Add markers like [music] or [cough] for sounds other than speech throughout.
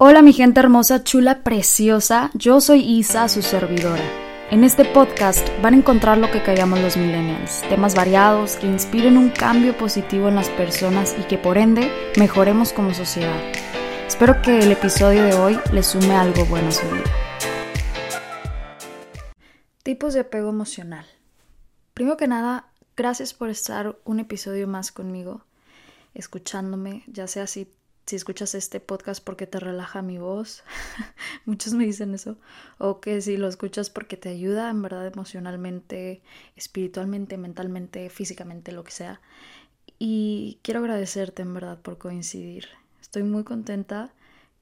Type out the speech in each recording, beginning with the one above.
Hola mi gente hermosa, chula, preciosa, yo soy Isa, su servidora. En este podcast van a encontrar lo que callamos los millennials, temas variados que inspiren un cambio positivo en las personas y que por ende mejoremos como sociedad. Espero que el episodio de hoy les sume algo bueno a su vida. Tipos de apego emocional. Primero que nada, gracias por estar un episodio más conmigo, escuchándome, ya sea si si escuchas este podcast porque te relaja mi voz, [laughs] muchos me dicen eso, o que si lo escuchas porque te ayuda en verdad emocionalmente, espiritualmente, mentalmente, físicamente, lo que sea. Y quiero agradecerte en verdad por coincidir. Estoy muy contenta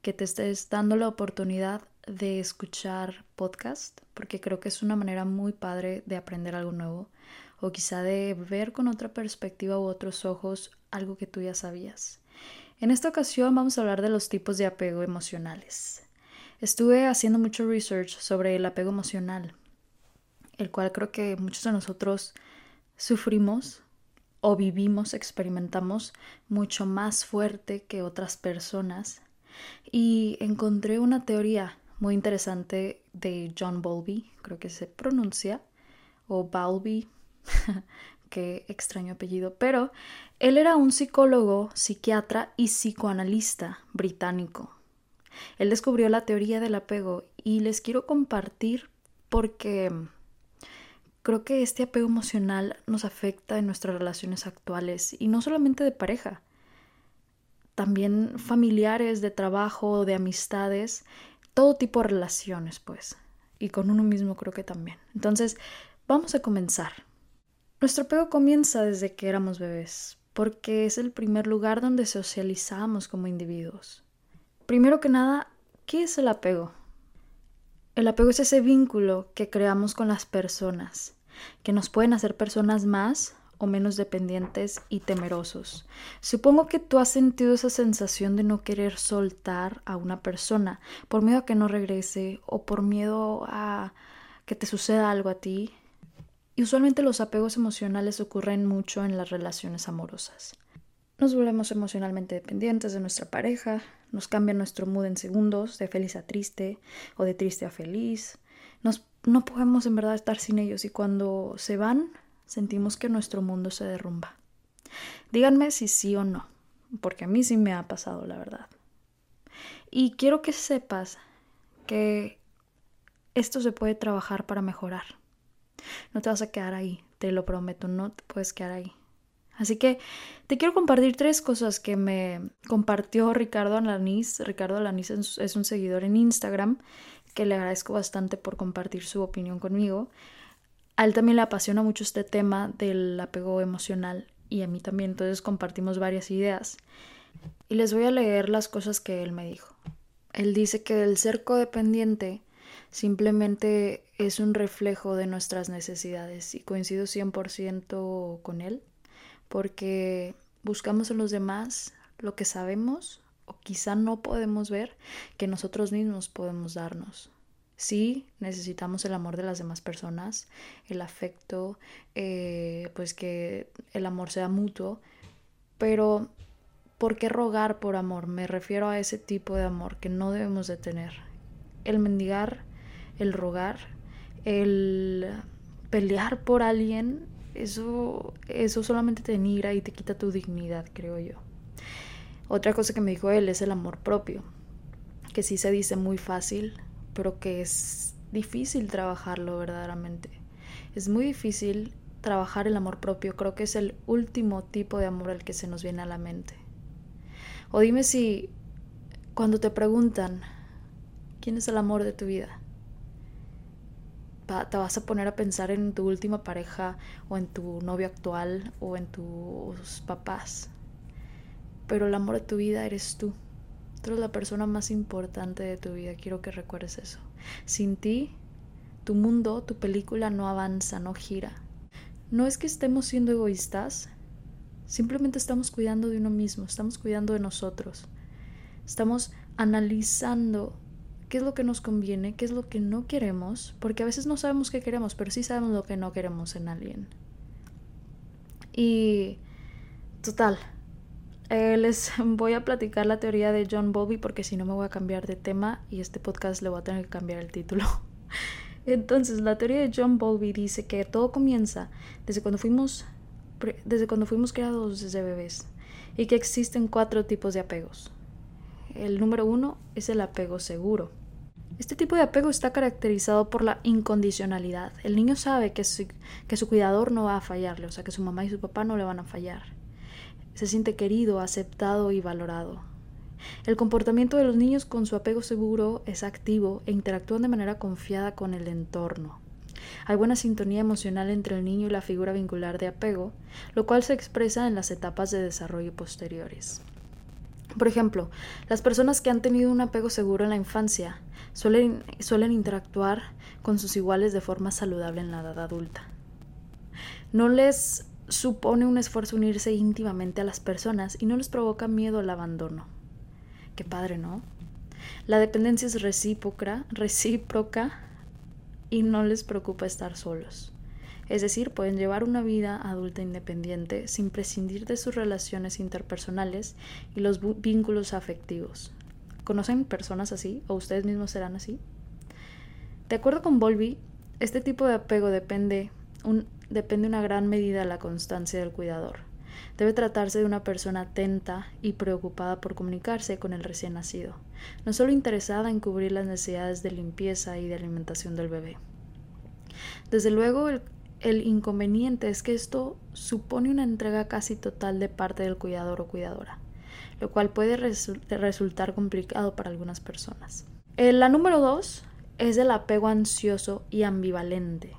que te estés dando la oportunidad de escuchar podcast, porque creo que es una manera muy padre de aprender algo nuevo, o quizá de ver con otra perspectiva u otros ojos algo que tú ya sabías. En esta ocasión vamos a hablar de los tipos de apego emocionales. Estuve haciendo mucho research sobre el apego emocional, el cual creo que muchos de nosotros sufrimos o vivimos, experimentamos mucho más fuerte que otras personas. Y encontré una teoría muy interesante de John Bowlby, creo que se pronuncia, o Bowlby, [laughs] qué extraño apellido, pero él era un psicólogo, psiquiatra y psicoanalista británico. Él descubrió la teoría del apego y les quiero compartir porque creo que este apego emocional nos afecta en nuestras relaciones actuales y no solamente de pareja, también familiares, de trabajo, de amistades, todo tipo de relaciones, pues, y con uno mismo creo que también. Entonces, vamos a comenzar. Nuestro apego comienza desde que éramos bebés, porque es el primer lugar donde socializamos como individuos. Primero que nada, ¿qué es el apego? El apego es ese vínculo que creamos con las personas, que nos pueden hacer personas más o menos dependientes y temerosos. Supongo que tú has sentido esa sensación de no querer soltar a una persona por miedo a que no regrese o por miedo a que te suceda algo a ti y usualmente los apegos emocionales ocurren mucho en las relaciones amorosas. Nos volvemos emocionalmente dependientes de nuestra pareja, nos cambia nuestro mood en segundos, de feliz a triste o de triste a feliz. Nos, no podemos en verdad estar sin ellos y cuando se van sentimos que nuestro mundo se derrumba. Díganme si sí o no, porque a mí sí me ha pasado, la verdad. Y quiero que sepas que esto se puede trabajar para mejorar. No te vas a quedar ahí, te lo prometo, no te puedes quedar ahí. Así que te quiero compartir tres cosas que me compartió Ricardo Alaniz. Ricardo Alaniz es un seguidor en Instagram que le agradezco bastante por compartir su opinión conmigo. A él también le apasiona mucho este tema del apego emocional y a mí también, entonces compartimos varias ideas. Y les voy a leer las cosas que él me dijo. Él dice que el ser codependiente simplemente es un reflejo de nuestras necesidades y coincido 100% con él porque buscamos en los demás lo que sabemos o quizá no podemos ver que nosotros mismos podemos darnos. Sí, necesitamos el amor de las demás personas, el afecto, eh, pues que el amor sea mutuo, pero ¿por qué rogar por amor? Me refiero a ese tipo de amor que no debemos de tener. El mendigar el rogar, el pelear por alguien, eso, eso solamente te denigra y te quita tu dignidad, creo yo. Otra cosa que me dijo él es el amor propio, que sí se dice muy fácil, pero que es difícil trabajarlo verdaderamente. Es muy difícil trabajar el amor propio, creo que es el último tipo de amor al que se nos viene a la mente. O dime si cuando te preguntan, ¿quién es el amor de tu vida? Te vas a poner a pensar en tu última pareja o en tu novio actual o en tus papás. Pero el amor de tu vida eres tú. Tú eres la persona más importante de tu vida. Quiero que recuerdes eso. Sin ti, tu mundo, tu película no avanza, no gira. No es que estemos siendo egoístas, simplemente estamos cuidando de uno mismo, estamos cuidando de nosotros. Estamos analizando qué es lo que nos conviene, qué es lo que no queremos, porque a veces no sabemos qué queremos, pero sí sabemos lo que no queremos en alguien. Y total, eh, les [laughs] voy a platicar la teoría de John Bowlby porque si no me voy a cambiar de tema y este podcast le voy a tener que cambiar el título. [laughs] Entonces, la teoría de John Bowlby dice que todo comienza desde cuando fuimos desde cuando fuimos creados desde bebés y que existen cuatro tipos de apegos. El número uno es el apego seguro. Este tipo de apego está caracterizado por la incondicionalidad. El niño sabe que su, que su cuidador no va a fallarle, o sea, que su mamá y su papá no le van a fallar. Se siente querido, aceptado y valorado. El comportamiento de los niños con su apego seguro es activo e interactúan de manera confiada con el entorno. Hay buena sintonía emocional entre el niño y la figura vincular de apego, lo cual se expresa en las etapas de desarrollo posteriores. Por ejemplo, las personas que han tenido un apego seguro en la infancia suelen, suelen interactuar con sus iguales de forma saludable en la edad adulta. No les supone un esfuerzo unirse íntimamente a las personas y no les provoca miedo al abandono. Qué padre, ¿no? La dependencia es recíproca, recíproca y no les preocupa estar solos. Es decir, pueden llevar una vida adulta independiente sin prescindir de sus relaciones interpersonales y los vínculos afectivos. ¿Conocen personas así o ustedes mismos serán así? De acuerdo con Volby, este tipo de apego depende, un, depende una gran medida de la constancia del cuidador. Debe tratarse de una persona atenta y preocupada por comunicarse con el recién nacido, no solo interesada en cubrir las necesidades de limpieza y de alimentación del bebé. Desde luego, el, el inconveniente es que esto supone una entrega casi total de parte del cuidador o cuidadora, lo cual puede resultar complicado para algunas personas. Eh, la número dos es el apego ansioso y ambivalente.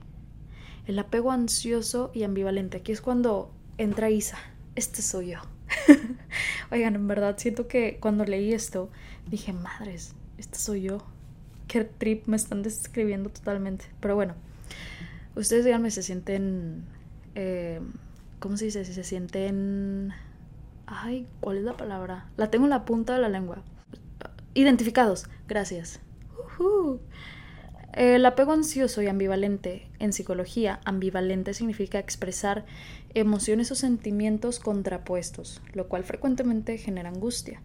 El apego ansioso y ambivalente. Aquí es cuando entra Isa. Este soy yo. [laughs] Oigan, en verdad siento que cuando leí esto dije, madres, este soy yo. Qué trip me están describiendo totalmente. Pero bueno, Ustedes díganme, se sienten. Eh, ¿Cómo se dice? Si se sienten. Ay, ¿cuál es la palabra? La tengo en la punta de la lengua. Identificados. Gracias. El apego ansioso y ambivalente. En psicología, ambivalente significa expresar emociones o sentimientos contrapuestos, lo cual frecuentemente genera angustia.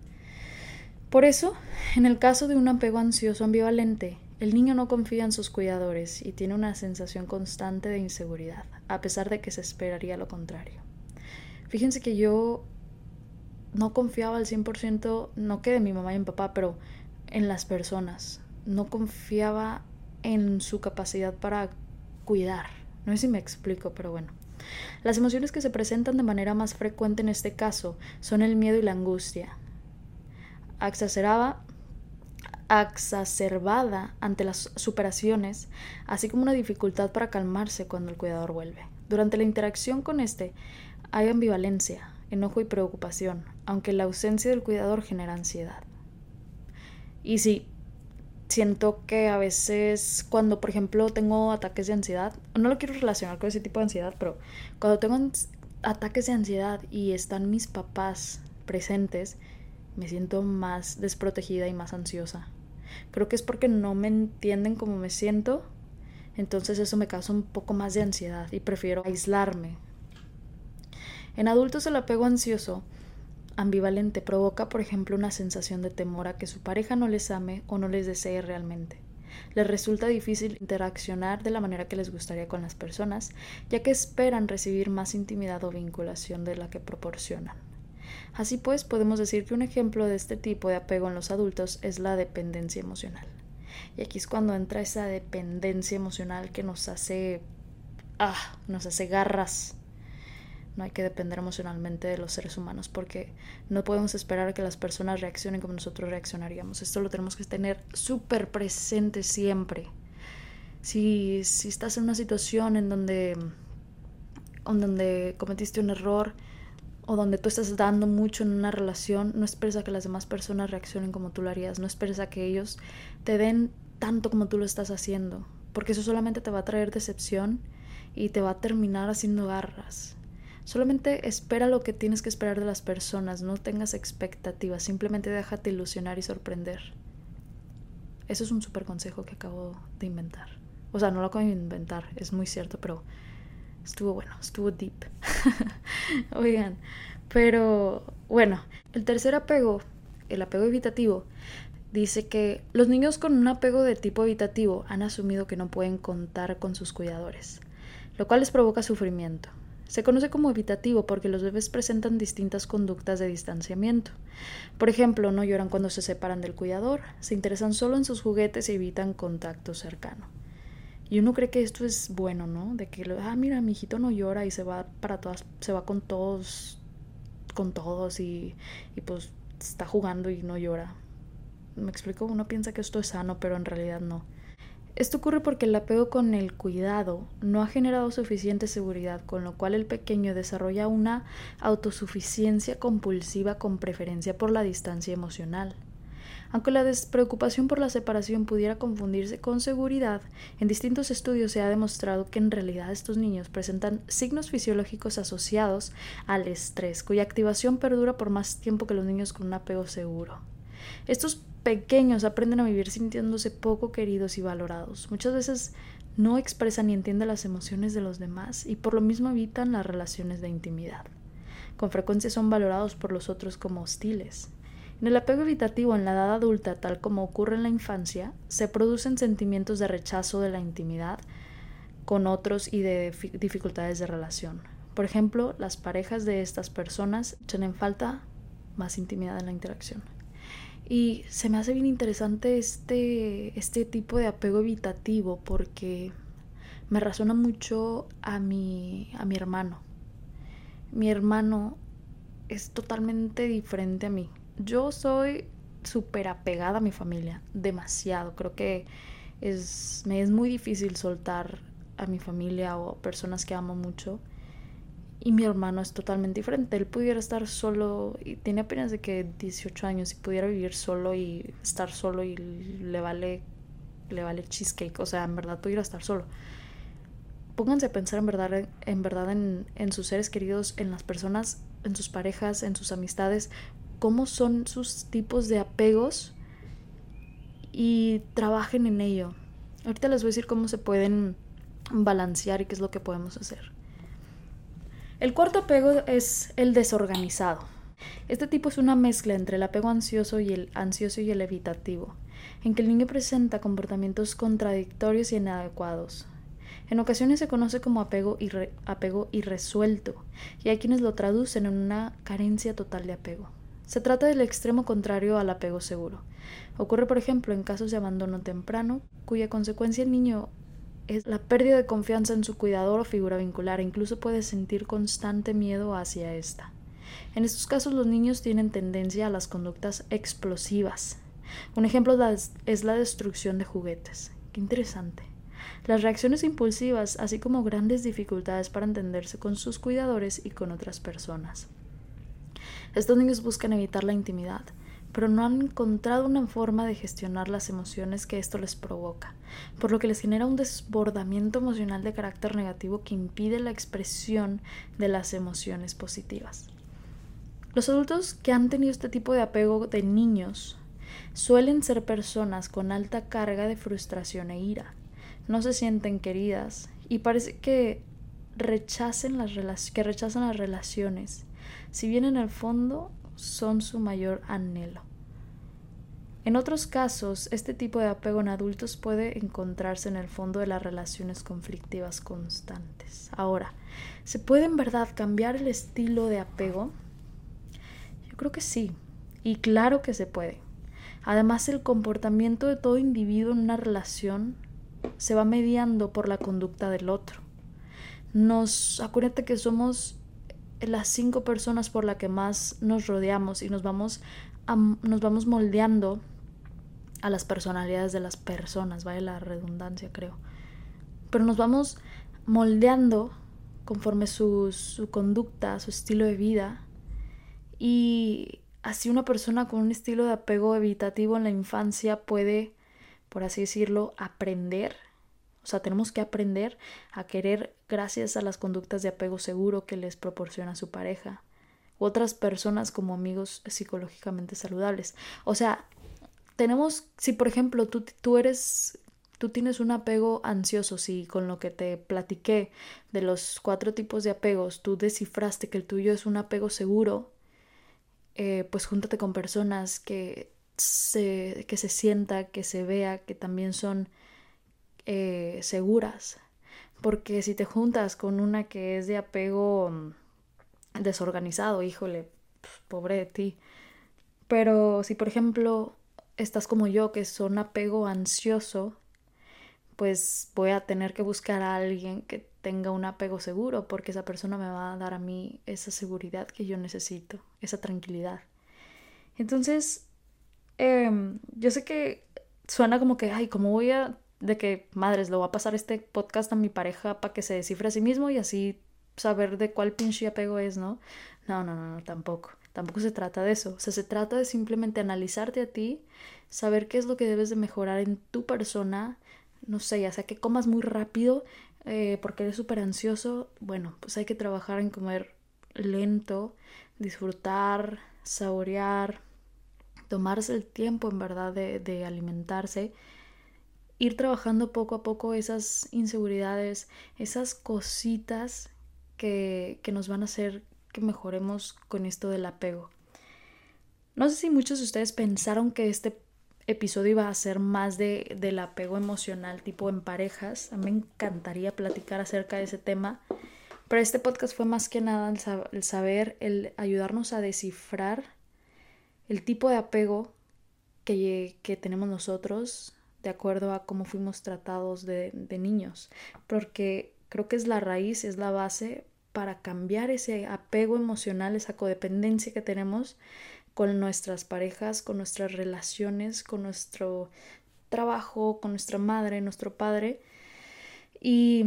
Por eso, en el caso de un apego ansioso ambivalente, el niño no confía en sus cuidadores y tiene una sensación constante de inseguridad, a pesar de que se esperaría lo contrario. Fíjense que yo no confiaba al 100%, no que de mi mamá y mi papá, pero en las personas. No confiaba en su capacidad para cuidar. No sé si me explico, pero bueno. Las emociones que se presentan de manera más frecuente en este caso son el miedo y la angustia. Exacerbada ante las superaciones, así como una dificultad para calmarse cuando el cuidador vuelve. Durante la interacción con este hay ambivalencia, enojo y preocupación, aunque la ausencia del cuidador genera ansiedad. Y sí, siento que a veces cuando, por ejemplo, tengo ataques de ansiedad, no lo quiero relacionar con ese tipo de ansiedad, pero cuando tengo ataques de ansiedad y están mis papás presentes, me siento más desprotegida y más ansiosa. Creo que es porque no me entienden como me siento, entonces eso me causa un poco más de ansiedad y prefiero aislarme. En adultos el apego ansioso ambivalente provoca, por ejemplo, una sensación de temor a que su pareja no les ame o no les desee realmente. Les resulta difícil interaccionar de la manera que les gustaría con las personas, ya que esperan recibir más intimidad o vinculación de la que proporcionan. Así pues, podemos decir que un ejemplo de este tipo de apego en los adultos es la dependencia emocional. Y aquí es cuando entra esa dependencia emocional que nos hace ah, nos hace garras. No hay que depender emocionalmente de los seres humanos porque no podemos esperar que las personas reaccionen como nosotros reaccionaríamos. Esto lo tenemos que tener súper presente siempre. Si, si estás en una situación en donde, en donde cometiste un error, o donde tú estás dando mucho en una relación, no esperes a que las demás personas reaccionen como tú lo harías, no esperes a que ellos te den tanto como tú lo estás haciendo, porque eso solamente te va a traer decepción y te va a terminar haciendo garras. Solamente espera lo que tienes que esperar de las personas, no tengas expectativas, simplemente déjate ilusionar y sorprender. Eso es un súper consejo que acabo de inventar. O sea, no lo acabo de inventar, es muy cierto, pero Estuvo bueno, estuvo deep. [laughs] Oigan, Pero bueno, el tercer apego, el apego evitativo, dice que los niños con un apego de tipo evitativo han asumido que no pueden contar con sus cuidadores, lo cual les provoca sufrimiento. Se conoce como evitativo porque los bebés presentan distintas conductas de distanciamiento. Por ejemplo, no lloran cuando se separan del cuidador, se interesan solo en sus juguetes y evitan contacto cercano. Y uno cree que esto es bueno, ¿no? De que, ah, mira, mi hijito no llora y se va para todas, se va con todos, con todos y, y pues está jugando y no llora. Me explico, uno piensa que esto es sano, pero en realidad no. Esto ocurre porque el apego con el cuidado no ha generado suficiente seguridad, con lo cual el pequeño desarrolla una autosuficiencia compulsiva con preferencia por la distancia emocional. Aunque la despreocupación por la separación pudiera confundirse con seguridad, en distintos estudios se ha demostrado que en realidad estos niños presentan signos fisiológicos asociados al estrés, cuya activación perdura por más tiempo que los niños con un apego seguro. Estos pequeños aprenden a vivir sintiéndose poco queridos y valorados. Muchas veces no expresan ni entienden las emociones de los demás y por lo mismo evitan las relaciones de intimidad. Con frecuencia son valorados por los otros como hostiles. En el apego evitativo en la edad adulta, tal como ocurre en la infancia, se producen sentimientos de rechazo de la intimidad con otros y de dificultades de relación. Por ejemplo, las parejas de estas personas tienen falta más intimidad en la interacción. Y se me hace bien interesante este, este tipo de apego evitativo porque me razona mucho a mi, a mi hermano. Mi hermano es totalmente diferente a mí. Yo soy súper apegada a mi familia, demasiado. Creo que es, me es muy difícil soltar a mi familia o personas que amo mucho. Y mi hermano es totalmente diferente. Él pudiera estar solo, y tiene apenas de que 18 años, y pudiera vivir solo y estar solo y le vale, le vale cheesecake. O sea, en verdad pudiera estar solo. Pónganse a pensar en verdad, en, verdad en, en sus seres queridos, en las personas, en sus parejas, en sus amistades, cómo son sus tipos de apegos y trabajen en ello. Ahorita les voy a decir cómo se pueden balancear y qué es lo que podemos hacer. El cuarto apego es el desorganizado. Este tipo es una mezcla entre el apego ansioso y el ansioso y el evitativo, en que el niño presenta comportamientos contradictorios y inadecuados. En ocasiones se conoce como apego, apego irresuelto, y hay quienes lo traducen en una carencia total de apego. Se trata del extremo contrario al apego seguro. Ocurre, por ejemplo, en casos de abandono temprano, cuya consecuencia el niño la pérdida de confianza en su cuidador o figura vincular incluso puede sentir constante miedo hacia esta. En estos casos los niños tienen tendencia a las conductas explosivas. Un ejemplo es la destrucción de juguetes. Qué interesante. Las reacciones impulsivas, así como grandes dificultades para entenderse con sus cuidadores y con otras personas. Estos niños buscan evitar la intimidad, pero no han encontrado una forma de gestionar las emociones que esto les provoca, por lo que les genera un desbordamiento emocional de carácter negativo que impide la expresión de las emociones positivas. Los adultos que han tenido este tipo de apego de niños suelen ser personas con alta carga de frustración e ira. No se sienten queridas y parece que rechacen las rechazan las relaciones, si bien en el fondo son su mayor anhelo. En otros casos, este tipo de apego en adultos puede encontrarse en el fondo de las relaciones conflictivas constantes. Ahora, ¿se puede en verdad cambiar el estilo de apego? Yo creo que sí, y claro que se puede. Además, el comportamiento de todo individuo en una relación se va mediando por la conducta del otro. Nos acuérdate que somos las cinco personas por las que más nos rodeamos y nos vamos, nos vamos moldeando a las personalidades de las personas, vaya la redundancia creo. Pero nos vamos moldeando conforme su, su conducta, su estilo de vida y así una persona con un estilo de apego evitativo en la infancia puede, por así decirlo, aprender o sea, tenemos que aprender a querer gracias a las conductas de apego seguro que les proporciona su pareja u otras personas como amigos psicológicamente saludables. O sea, tenemos, si por ejemplo tú, tú eres tú tienes un apego ansioso, si con lo que te platiqué de los cuatro tipos de apegos tú descifraste que el tuyo es un apego seguro, eh, pues júntate con personas que se, que se sienta, que se vea que también son eh, seguras. Porque si te juntas con una que es de apego mm, desorganizado, híjole, pobre de ti. Pero si por ejemplo estás como yo, que son apego ansioso, pues voy a tener que buscar a alguien que tenga un apego seguro, porque esa persona me va a dar a mí esa seguridad que yo necesito, esa tranquilidad. Entonces, em, yo sé que suena como que, ay, ¿cómo voy a, de que, madres, lo voy a pasar este podcast a mi pareja para que se descifre a sí mismo y así saber de cuál pinche apego es, ¿no? No, no, no, no, tampoco. Tampoco se trata de eso. O sea, se trata de simplemente analizarte a ti, saber qué es lo que debes de mejorar en tu persona, no sé, ya sea que comas muy rápido eh, porque eres súper ansioso, bueno, pues hay que trabajar en comer lento, disfrutar, saborear, tomarse el tiempo en verdad de, de alimentarse, ir trabajando poco a poco esas inseguridades, esas cositas que, que nos van a hacer que mejoremos con esto del apego. No sé si muchos de ustedes pensaron que este episodio iba a ser más de, del apego emocional tipo en parejas. A mí me encantaría platicar acerca de ese tema. Pero este podcast fue más que nada el, saber, el ayudarnos a descifrar el tipo de apego que, que, tenemos nosotros de acuerdo a cómo fuimos tratados de, de niños. Porque creo que es la raíz, es la base para cambiar ese apego emocional, esa codependencia que tenemos con nuestras parejas, con nuestras relaciones, con nuestro trabajo, con nuestra madre, nuestro padre. Y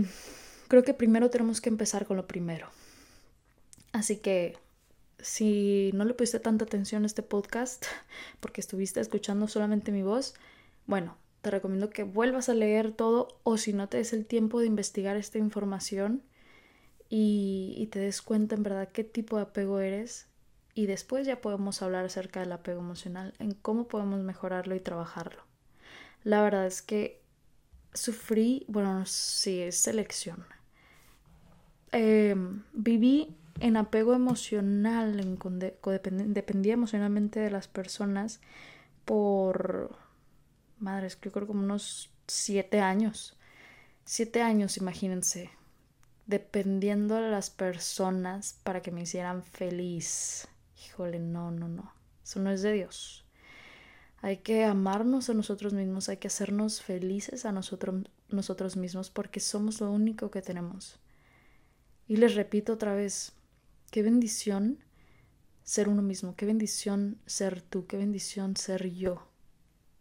creo que primero tenemos que empezar con lo primero. Así que si no le pusiste tanta atención a este podcast [laughs] porque estuviste escuchando solamente mi voz, bueno, te recomiendo que vuelvas a leer todo o si no te des el tiempo de investigar esta información y, te des cuenta en verdad qué tipo de apego eres y después ya podemos hablar acerca del apego emocional, en cómo podemos mejorarlo y trabajarlo. La verdad es que sufrí, bueno, sí, es selección. Em, viví en apego emocional, en dependía emocionalmente de las personas por, madre, es que yo creo como unos siete años. Siete años, imagínense, dependiendo de las personas para que me hicieran feliz híjole, no, no, no, eso no es de Dios. Hay que amarnos a nosotros mismos, hay que hacernos felices a nosotros, nosotros mismos porque somos lo único que tenemos. Y les repito otra vez, qué bendición ser uno mismo, qué bendición ser tú, qué bendición ser yo.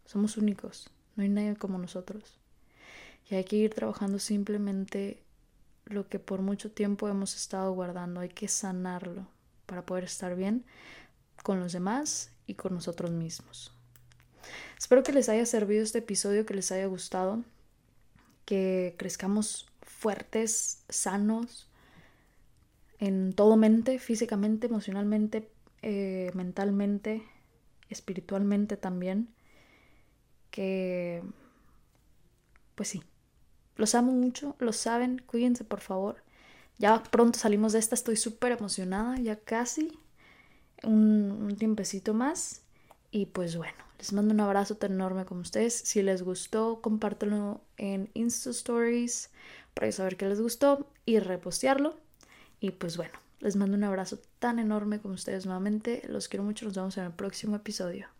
Somos únicos, no hay nadie como nosotros. Y hay que ir trabajando simplemente lo que por mucho tiempo hemos estado guardando, hay que sanarlo para poder estar bien con los demás y con nosotros mismos. Espero que les haya servido este episodio, que les haya gustado, que crezcamos fuertes, sanos, en todo mente, físicamente, emocionalmente, eh, mentalmente, espiritualmente también, que, pues sí, los amo mucho, lo saben, cuídense por favor. Ya pronto salimos de esta, estoy súper emocionada, ya casi un, un tiempecito más. Y pues bueno, les mando un abrazo tan enorme como ustedes. Si les gustó, compártanlo en Insta Stories para saber que les gustó y repostearlo. Y pues bueno, les mando un abrazo tan enorme como ustedes nuevamente. Los quiero mucho, nos vemos en el próximo episodio.